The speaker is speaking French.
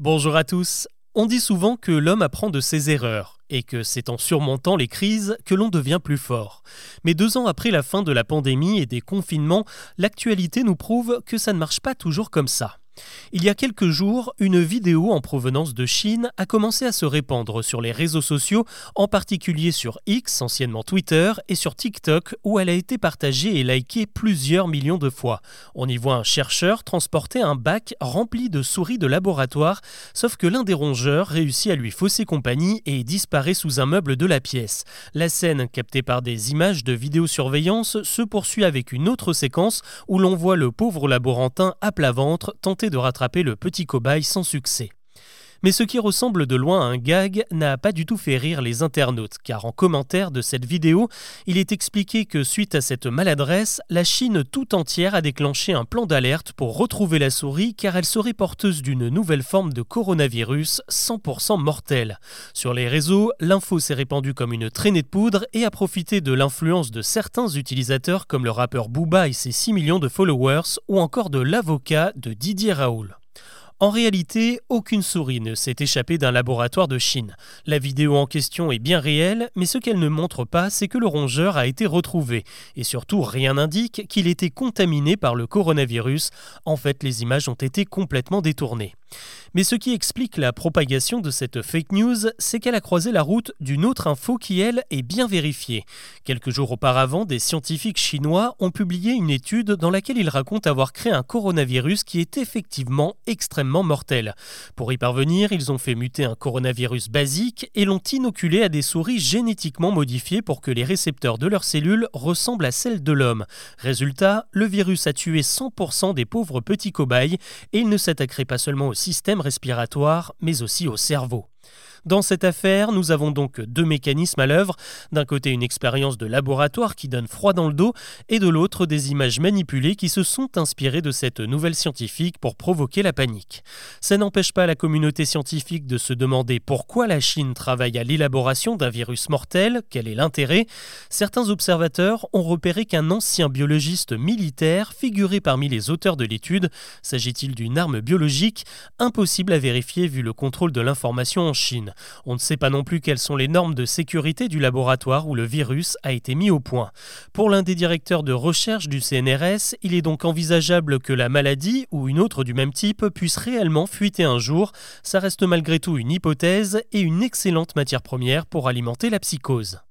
Bonjour à tous. On dit souvent que l'homme apprend de ses erreurs et que c'est en surmontant les crises que l'on devient plus fort. Mais deux ans après la fin de la pandémie et des confinements, l'actualité nous prouve que ça ne marche pas toujours comme ça. Il y a quelques jours, une vidéo en provenance de Chine a commencé à se répandre sur les réseaux sociaux, en particulier sur X, anciennement Twitter, et sur TikTok, où elle a été partagée et likée plusieurs millions de fois. On y voit un chercheur transporter un bac rempli de souris de laboratoire, sauf que l'un des rongeurs réussit à lui fausser compagnie et disparaît sous un meuble de la pièce. La scène, captée par des images de vidéosurveillance, se poursuit avec une autre séquence où l'on voit le pauvre laborantin à plat ventre tenter de rattraper le petit cobaye sans succès. Mais ce qui ressemble de loin à un gag n'a pas du tout fait rire les internautes, car en commentaire de cette vidéo, il est expliqué que suite à cette maladresse, la Chine tout entière a déclenché un plan d'alerte pour retrouver la souris car elle serait porteuse d'une nouvelle forme de coronavirus 100% mortel. Sur les réseaux, l'info s'est répandue comme une traînée de poudre et a profité de l'influence de certains utilisateurs comme le rappeur Booba et ses 6 millions de followers ou encore de l'avocat de Didier Raoul. En réalité, aucune souris ne s'est échappée d'un laboratoire de Chine. La vidéo en question est bien réelle, mais ce qu'elle ne montre pas, c'est que le rongeur a été retrouvé. Et surtout, rien n'indique qu'il était contaminé par le coronavirus. En fait, les images ont été complètement détournées. Mais ce qui explique la propagation de cette fake news, c'est qu'elle a croisé la route d'une autre info qui, elle, est bien vérifiée. Quelques jours auparavant, des scientifiques chinois ont publié une étude dans laquelle ils racontent avoir créé un coronavirus qui est effectivement extrêmement mortel. Pour y parvenir, ils ont fait muter un coronavirus basique et l'ont inoculé à des souris génétiquement modifiées pour que les récepteurs de leurs cellules ressemblent à celles de l'homme. Résultat, le virus a tué 100% des pauvres petits cobayes et il ne s'attaquerait pas seulement au système respiratoire, mais aussi au cerveau. Dans cette affaire, nous avons donc deux mécanismes à l'œuvre. D'un côté, une expérience de laboratoire qui donne froid dans le dos, et de l'autre, des images manipulées qui se sont inspirées de cette nouvelle scientifique pour provoquer la panique. Ça n'empêche pas la communauté scientifique de se demander pourquoi la Chine travaille à l'élaboration d'un virus mortel, quel est l'intérêt. Certains observateurs ont repéré qu'un ancien biologiste militaire figurait parmi les auteurs de l'étude. S'agit-il d'une arme biologique Impossible à vérifier vu le contrôle de l'information en Chine. On ne sait pas non plus quelles sont les normes de sécurité du laboratoire où le virus a été mis au point. Pour l'un des directeurs de recherche du CNRS, il est donc envisageable que la maladie ou une autre du même type puisse réellement fuiter un jour. Ça reste malgré tout une hypothèse et une excellente matière première pour alimenter la psychose.